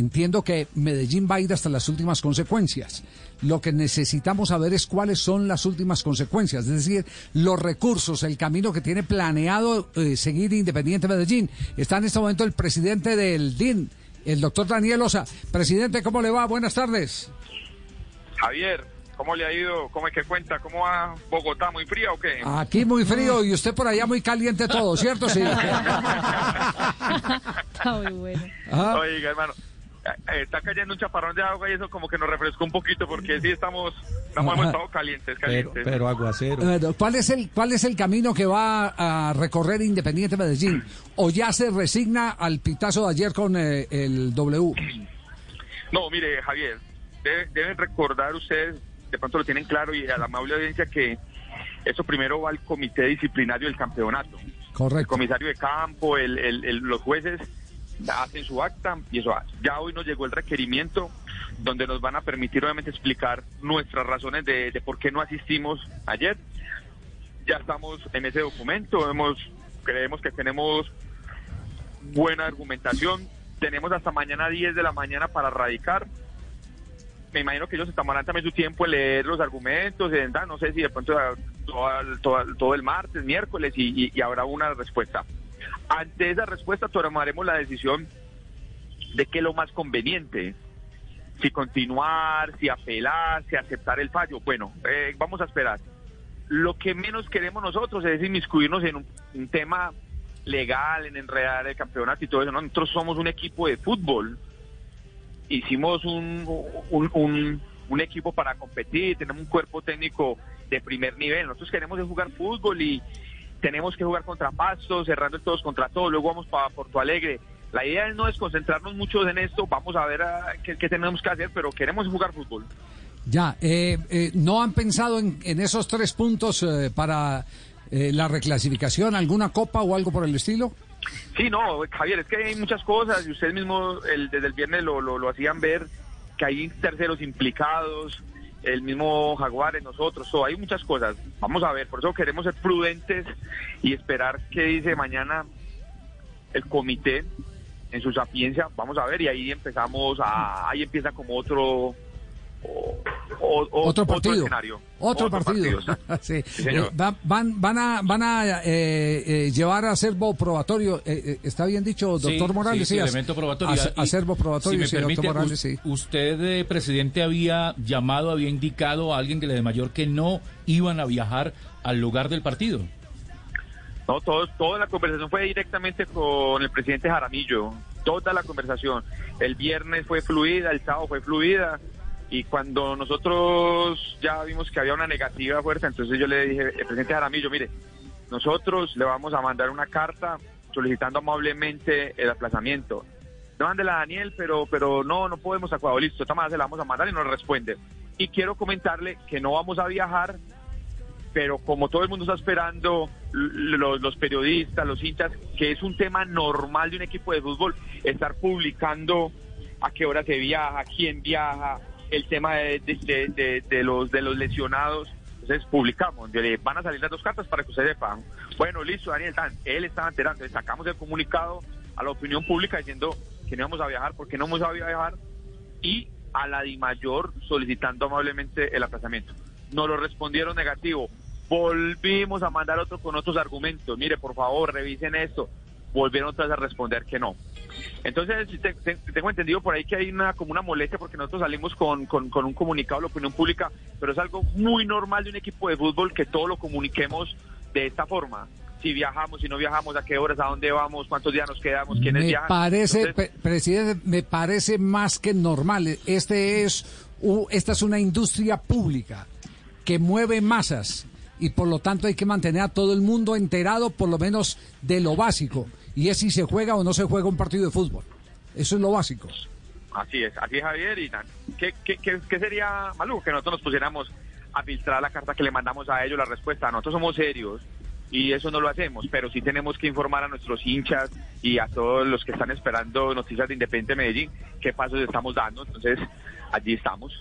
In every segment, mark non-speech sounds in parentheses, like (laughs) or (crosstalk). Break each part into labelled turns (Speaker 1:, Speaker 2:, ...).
Speaker 1: Entiendo que Medellín va a ir hasta las últimas consecuencias. Lo que necesitamos saber es cuáles son las últimas consecuencias, es decir, los recursos, el camino que tiene planeado eh, seguir Independiente Medellín. Está en este momento el presidente del DIN, el doctor Daniel Osa. Presidente, ¿cómo le va? Buenas tardes.
Speaker 2: Javier, ¿cómo le ha ido? ¿Cómo es que cuenta? ¿Cómo va Bogotá? ¿Muy fría o qué?
Speaker 1: Aquí muy frío y usted por allá muy caliente todo, ¿cierto? Sí. (laughs)
Speaker 3: Está muy bueno.
Speaker 2: Oiga, hermano, está cayendo un chaparrón de agua y eso como que nos refrescó un poquito porque sí estamos, estamos hemos estado calientes,
Speaker 4: Pero,
Speaker 2: calientes.
Speaker 4: pero aguacero.
Speaker 1: Bueno, ¿Cuál es el cuál es el camino que va a recorrer Independiente Medellín? ¿O ya se resigna al pitazo de ayer con eh, el W?
Speaker 2: No, mire, Javier, debe- deben recordar ustedes, de pronto lo tienen claro y a la amable audiencia que eso primero va al comité disciplinario del campeonato. El
Speaker 1: Correcto.
Speaker 2: comisario de campo, el- el- el- los jueces hacen su acta y eso va. Ya hoy nos llegó el requerimiento donde nos van a permitir obviamente explicar nuestras razones de, de por qué no asistimos ayer. Ya estamos en ese documento, hemos, creemos que tenemos buena argumentación, tenemos hasta mañana 10 de la mañana para radicar. Me imagino que ellos tomarán también su tiempo en leer los argumentos, en, ah, no sé si de pronto ah, todo, todo- el martes, miércoles y habrá una respuesta. Ante esa respuesta tomaremos la decisión de qué es lo más conveniente, si continuar, si apelar, si aceptar el fallo. Bueno, eh, vamos a esperar. Lo que menos queremos nosotros es inmiscuirnos en un, un tema legal, en enredar el campeonato y todo eso. ¿no? Nosotros somos un equipo de fútbol. Hicimos un, un, un- un equipo para competir, tenemos un cuerpo técnico de primer nivel. Nosotros queremos jugar fútbol y tenemos que jugar contra Pasto, cerrando el todos contra todos, luego vamos para Porto Alegre. La idea no es concentrarnos mucho en esto, vamos a ver ah, qué, qué tenemos que hacer, pero queremos jugar fútbol.
Speaker 1: Ya, eh, eh, ¿no han pensado en, en esos tres puntos eh, para eh, la reclasificación, alguna copa o algo por el estilo?
Speaker 2: Sí, no, Javier, es que hay muchas cosas y ustedes mismos el, desde el viernes lo, lo, lo hacían ver, que hay terceros implicados, el mismo Jaguares, nosotros, todo, hay muchas cosas. Vamos a ver, por eso queremos ser prudentes y esperar qué dice mañana el comité en su sapiencia, vamos a ver, y ahí empezamos a, ahí empieza como otro... o-
Speaker 1: Otro partido.
Speaker 2: escenario.
Speaker 1: Otro, partido.
Speaker 2: exacto. (laughs)
Speaker 1: Sí.
Speaker 2: Sí, señor.
Speaker 1: Eh, va- van, van a, van a eh, eh, llevar a acervo probatorio. eh, ¿Está bien dicho, doctor
Speaker 5: Sí,
Speaker 1: Morales?
Speaker 5: Sí, elemento probatorio. Y,
Speaker 1: acervo probatorio,
Speaker 5: si me
Speaker 1: sí,
Speaker 5: permite,
Speaker 1: doctor Morales, sí.
Speaker 5: Usted, eh, presidente, había llamado, había indicado a alguien de la de mayor que no iban a viajar al lugar del partido.
Speaker 2: No, todo, toda la conversación fue directamente con el presidente Jaramillo, toda la conversación. El viernes fue fluida, el sábado fue fluida, y cuando nosotros ya vimos que había una negativa fuerte, entonces yo le dije, el presidente Jaramillo, mire, nosotros le vamos a mandar una carta solicitando amablemente el aplazamiento. No mándela a Daniel, pero, pero no, no podemos acuerdo, listo, esta se la vamos a mandar y nos responde. Y quiero comentarle que no vamos a viajar pero como todo el mundo está esperando, los, los periodistas, los hinchas, que es un tema normal de un equipo de fútbol, estar publicando a qué hora se viaja, quién viaja, el tema de, de- los, de los lesionados. Entonces publicamos, van a salir las dos cartas para que ustedes sepan. Bueno, listo, Daniel Tan, él estaba enterando, entonces sacamos el comunicado a la opinión pública diciendo que no íbamos a viajar, porque no vamos a viajar, y a la DIMAYOR solicitando amablemente el aplazamiento. Nos lo respondieron negativo. Volvimos a mandar otro con otros argumentos. Mire, por favor, revisen esto. Volvieron otra vez a responder que no. Entonces, te- te- tengo entendido por ahí que hay una como una molestia porque nosotros salimos con, con, con un comunicado a la opinión pública, pero es algo muy normal de un equipo de fútbol que todo lo comuniquemos de esta forma. Si viajamos, si no viajamos, a qué horas, a dónde vamos, cuántos días nos quedamos, quiénes
Speaker 1: Me
Speaker 2: viajan.
Speaker 1: parece,
Speaker 2: Entonces,
Speaker 1: presidente, me parece más que normal. Este es, esta es una industria pública que mueve masas y por lo tanto hay que mantener a todo el mundo enterado por lo menos de lo básico y es si se juega o no se juega un partido de fútbol. Eso es lo básico.
Speaker 2: Así es, así es Javier. Y ¿qué, qué, sería maluco que nosotros nos pusiéramos a filtrar la carta que le mandamos a ellos, la respuesta? Nosotros somos serios y eso no lo hacemos, pero sí tenemos que informar a nuestros hinchas y a todos los que están esperando noticias de Independiente Medellín qué pasos estamos dando. Entonces, allí estamos.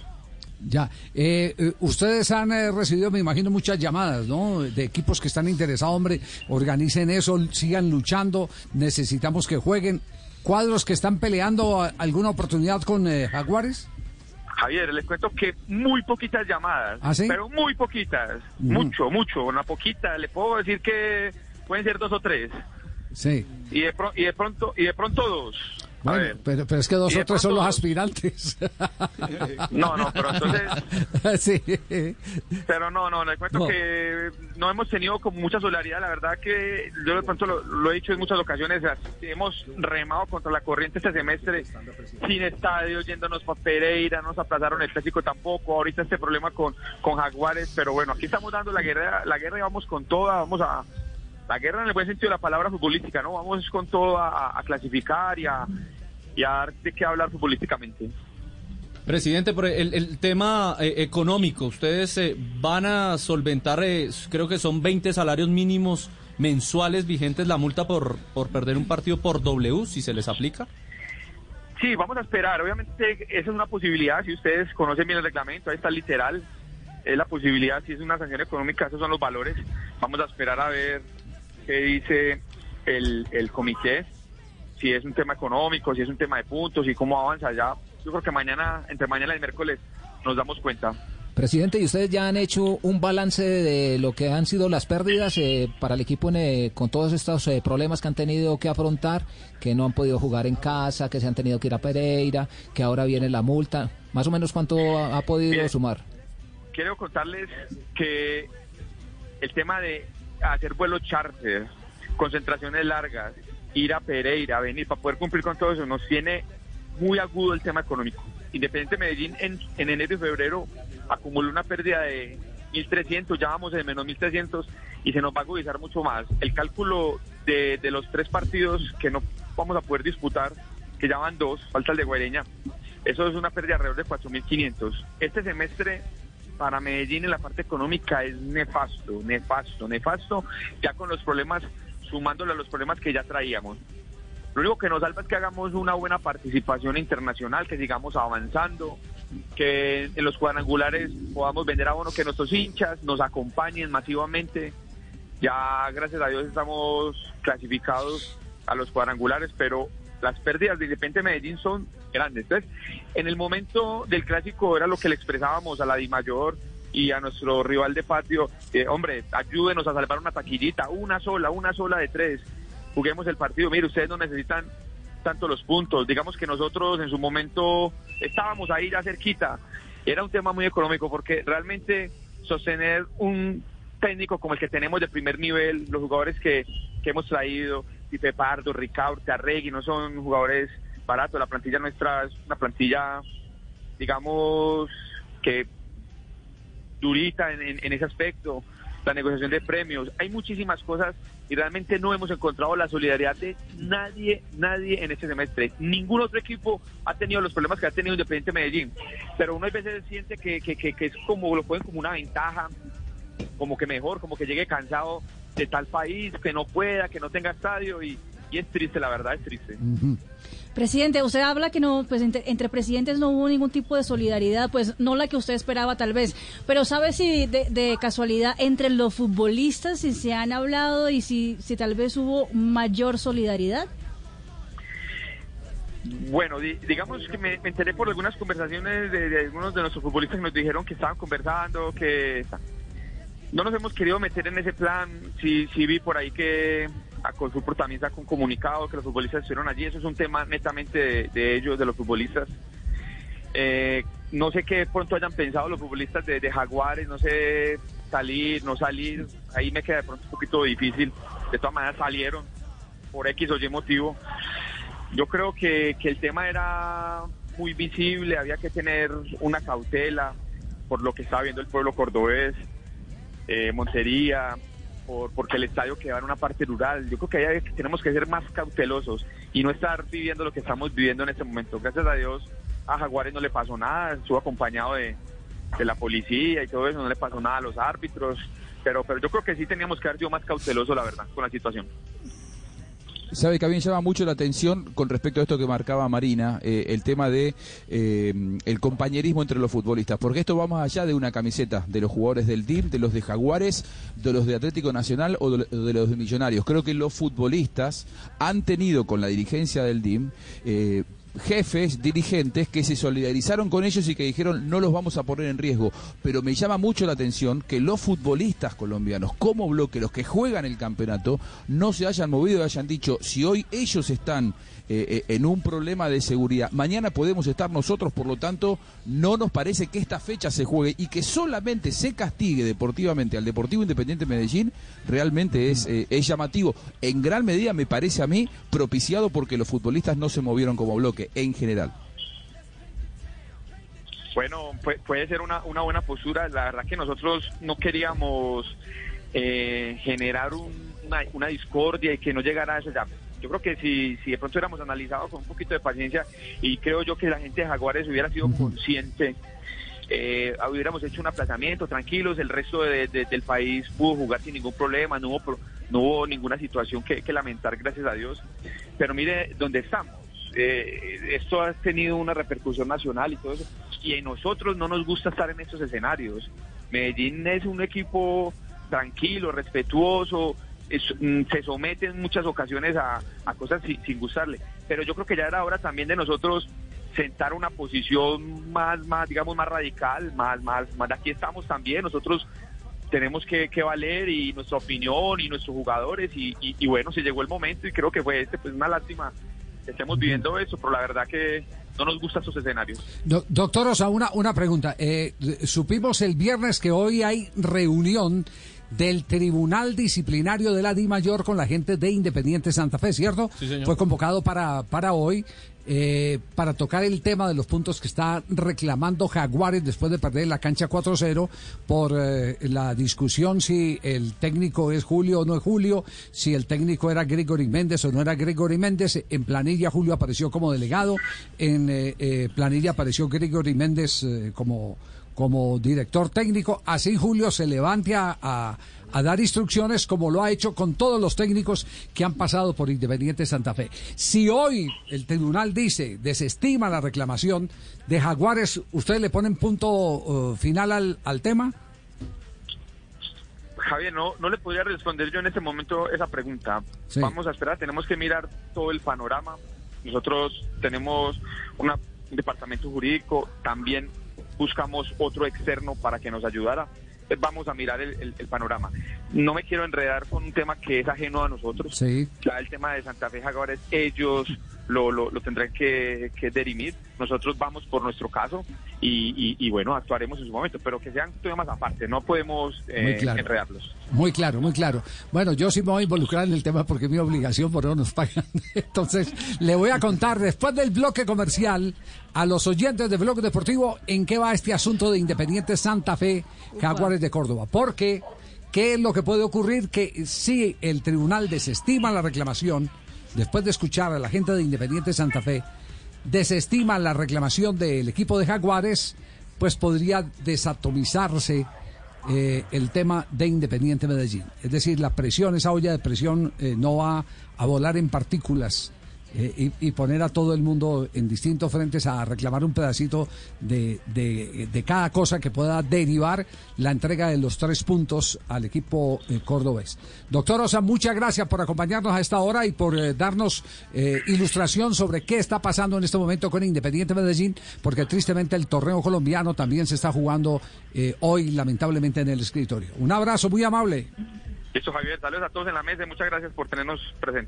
Speaker 1: Ya, eh, eh, ustedes han eh, recibido, me imagino, muchas llamadas, ¿no? De equipos que están interesados, hombre, organicen eso, sigan luchando, necesitamos que jueguen. cuadros que están peleando alguna oportunidad con eh, Jaguares?
Speaker 2: Javier, les cuento que muy poquitas llamadas,
Speaker 1: ¿Ah, sí?
Speaker 2: pero muy poquitas, mucho, mucho, una poquita, le puedo decir que pueden ser dos o tres,
Speaker 1: Sí.
Speaker 2: y de, pro- y de pronto y de pronto dos. A
Speaker 1: Bueno,
Speaker 2: ver.
Speaker 1: pero, pero es que dos o tres son los aspirantes. (laughs)
Speaker 2: No, no, pero entonces, (laughs)
Speaker 1: sí.
Speaker 2: pero no, no, les cuento
Speaker 1: No.
Speaker 2: que no hemos tenido como mucha solidaridad, la verdad que yo de pronto lo, lo he dicho en muchas ocasiones, hemos remado contra la corriente este semestre, sin estadio, yéndonos para Pereira, nos aplazaron el clásico tampoco, ahorita este problema con, con Jaguares, pero bueno, aquí estamos dando la guerra, la guerra y vamos con toda, vamos a, la guerra en el buen sentido de la palabra futbolística, ¿no? Vamos con todo a, a clasificar y a, y a dar de qué hablar futbolísticamente.
Speaker 4: Presidente, por el, el tema eh, económico, ustedes eh, van a solventar, eh, creo que son 20 salarios mínimos mensuales vigentes la multa por, por perder un partido por W, si se les aplica.
Speaker 2: Sí, vamos a esperar. Obviamente esa es una posibilidad. Si ustedes conocen bien el reglamento, ahí está literal. Es la posibilidad, si es una sanción económica, esos son los valores. Vamos a esperar a ver qué dice el, el comité, si es un tema económico, si es un tema de puntos y cómo avanza ya. Yo creo que mañana, entre mañana y miércoles, nos damos cuenta.
Speaker 6: Presidente, ¿y ustedes ya han hecho un balance de lo que han sido las pérdidas eh, para el equipo en, eh, con todos estos eh, problemas que han tenido que afrontar, que no han podido jugar en casa, que se han tenido que ir a Pereira, que ahora viene la multa? Más o menos cuánto ha, ha podido
Speaker 2: Bien.
Speaker 6: sumar.
Speaker 2: quiero contarles que el tema de hacer vuelos charter, concentraciones largas, ir a Pereira, venir para poder cumplir con todo eso, nos tiene muy agudo el tema económico. Independiente Medellín en, en enero y febrero acumuló una pérdida de 1.300, ya vamos en menos 1.300 y se nos va a agudizar mucho más. El cálculo de, de los tres partidos que no vamos a poder disputar, que ya van dos, falta el de Guareña, eso es una pérdida alrededor de 4.500. Este semestre para Medellín en la parte económica es nefasto, nefasto, nefasto, ya con los problemas, sumándole a los problemas que ya traíamos. Lo único que nos salva es que hagamos una buena participación internacional, que sigamos avanzando, que en los cuadrangulares podamos vender abono, que nuestros hinchas nos acompañen masivamente. Ya, gracias a Dios, estamos clasificados a los cuadrangulares, pero las pérdidas de Independiente Medellín son grandes. Entonces, en el momento del clásico era lo que le expresábamos a la Di Mayor y a nuestro rival de patio, eh, hombre, ayúdenos a salvar una taquillita, una sola, una sola de tres. Juguemos el partido. Mire, ustedes no necesitan tanto los puntos. Digamos que nosotros en su momento estábamos ahí ya cerquita. Era un tema muy económico porque realmente sostener un técnico como el que tenemos de primer nivel, los jugadores que, que hemos traído, Pipe Pardo, Ricardo, Arregui, no son jugadores baratos. La plantilla nuestra es una plantilla, digamos, que durita en, en- en ese aspecto, la negociación de premios, hay muchísimas cosas y realmente no hemos encontrado la solidaridad de nadie, nadie en este semestre. Ningún otro equipo ha tenido los problemas que ha tenido Independiente Medellín, pero uno a veces siente que, que, que, que es como, lo pueden como una ventaja, como que mejor, como que llegue cansado de tal país, que no pueda, que no tenga estadio y, y es triste, la verdad es triste.
Speaker 3: Presidente, usted habla que no, pues entre, entre presidentes no hubo ningún tipo de solidaridad, pues no la que usted esperaba tal vez, pero ¿sabe si de, de casualidad entre los futbolistas si se han hablado y si, si tal vez hubo mayor solidaridad?
Speaker 2: Bueno, di- digamos que me, me enteré por algunas conversaciones de, de algunos de nuestros futbolistas que nos dijeron que estaban conversando, que no nos hemos querido meter en ese plan. Sí, sí vi por ahí que a Colfutbol también sacó un comunicado que los futbolistas estuvieron allí. Eso es un tema netamente de, ellos, de los futbolistas. Eh, no sé qué pronto hayan pensado los futbolistas de, de Jaguares, no sé salir, no salir. Ahí me queda de pronto un poquito difícil. De todas maneras salieron por X o Y motivo. Yo creo que, que el tema era muy visible, había que tener una cautela por lo que estaba viendo el pueblo cordobés, eh, Montería, por, porque el estadio quedaba en una parte rural. Yo creo que ahí tenemos que ser más cautelosos y no estar viviendo lo que estamos viviendo en este momento. Gracias a Dios a Jaguares no le pasó nada, estuvo acompañado de, de la policía y todo eso, no le pasó nada a los árbitros, pero, pero yo creo que sí teníamos que haber sido más cautelosos, la verdad, con la situación.
Speaker 7: Sabe que a mí me llama mucho la atención con respecto a esto que marcaba Marina, eh, el tema de eh, el compañerismo entre los futbolistas, porque esto va más allá de una camiseta de los jugadores del DIM, de los de Jaguares, de los de Atlético Nacional o de, de los de Millonarios. Creo que los futbolistas han tenido con la dirigencia del DIM eh, jefes, dirigentes que se solidarizaron con ellos y que dijeron no los vamos a poner en riesgo. Pero me llama mucho la atención que los futbolistas colombianos, como bloque, los que juegan el campeonato, no se hayan movido y hayan dicho, si hoy ellos están eh, eh, en un problema de seguridad, mañana podemos estar nosotros, por lo tanto, no nos parece que esta fecha se juegue y que solamente se castigue deportivamente al Deportivo Independiente Medellín, realmente es, eh, es llamativo. En gran medida, me parece a mí, propiciado porque los futbolistas no se movieron como bloque en general.
Speaker 2: Bueno, puede ser una, una buena postura. La verdad que nosotros no queríamos eh, generar un, una, una, discordia y que no llegara a ese ya. Yo creo que si, si de pronto hubiéramos analizado con un poquito de paciencia y creo yo que la gente de Jaguares hubiera sido consciente, eh, hubiéramos hecho un aplazamiento tranquilos, el resto de, de, del país pudo jugar sin ningún problema, no hubo, no hubo ninguna situación que, que lamentar, gracias a Dios. Pero mire dónde estamos eh, esto ha tenido una repercusión nacional y todo eso, y a nosotros no nos gusta estar en estos escenarios. Medellín es un equipo tranquilo, respetuoso, es, mm, se somete en muchas ocasiones a, a cosas sin, sin, gustarle, pero yo creo que ya era hora también de nosotros sentar una posición más, más digamos, más radical, más, más, más aquí estamos también, nosotros tenemos que, que, valer y nuestra opinión y nuestros jugadores y, y, y, bueno, se llegó el momento y creo que fue este, pues una lástima estemos viviendo eso, pero la verdad que no nos gustan esos escenarios.
Speaker 1: Do, doctor Osa, una, una pregunta. Eh, supimos el viernes que hoy hay reunión del Tribunal Disciplinario de la Di Mayor con la gente de Independiente Santa Fe, ¿cierto?
Speaker 4: Sí, señor.
Speaker 1: Fue convocado para, para hoy. Eh, para tocar el tema de los puntos que está reclamando Jaguares después de perder la cancha 4-0 por eh, la discusión si el técnico es Julio o no es Julio, si el técnico era Gregory Méndez o no era Gregory Méndez. En planilla Julio apareció como delegado, en eh, planilla apareció Gregory Méndez como, como director técnico. Así Julio se levante a a dar instrucciones como lo ha hecho con todos los técnicos que han pasado por Independiente Santa Fe. Si hoy el tribunal dice, desestima la reclamación de Jaguares, ¿ustedes le ponen punto uh, final al, al, tema?
Speaker 2: Javier, no, no le podría responder yo en este momento esa pregunta. Sí. Vamos a esperar, tenemos que mirar todo el panorama. Nosotros tenemos una, un departamento jurídico, también buscamos otro externo para que nos ayudara vamos a mirar el, el, el, panorama. No me quiero enredar con un tema que es ajeno a nosotros.
Speaker 1: Sí.
Speaker 2: Ya el tema de Santa Fe Jaguares, ellos lo, lo, lo tendrán que, que, derimir. Nosotros vamos por nuestro caso y, y, y, bueno, actuaremos en su momento, pero que sean temas aparte, no podemos eh,
Speaker 1: claro.
Speaker 2: enredarlos.
Speaker 1: Muy claro, muy claro. Bueno, yo sí me voy a involucrar en el tema porque es mi obligación, por no nos pagan. (laughs) Entonces, le voy a contar después del bloque comercial a los oyentes de Bloque Deportivo en qué va este asunto de Independiente Santa Fe Jaguares de Córdoba. Porque, ¿qué es lo que puede ocurrir? Que si el tribunal desestima la reclamación, después de escuchar a la gente de Independiente Santa Fe, desestima la reclamación del equipo de Jaguares, pues podría desatomizarse eh, el tema de Independiente Medellín. Es decir, la presión, esa olla de presión eh, no va a volar en partículas eh, y, poner a todo el mundo en distintos frentes a reclamar un pedacito de, de, de, cada cosa que pueda derivar la entrega de los tres puntos al equipo eh, cordobés. Doctor Osa, muchas gracias por acompañarnos a esta hora y por eh, darnos ilustración sobre qué está pasando en este momento con Independiente Medellín, porque tristemente el torneo colombiano también se está jugando hoy, lamentablemente, en el escritorio. Un abrazo muy amable.
Speaker 2: Listo, Javier. Saludos a todos en la mesa y muchas gracias por tenernos presentes.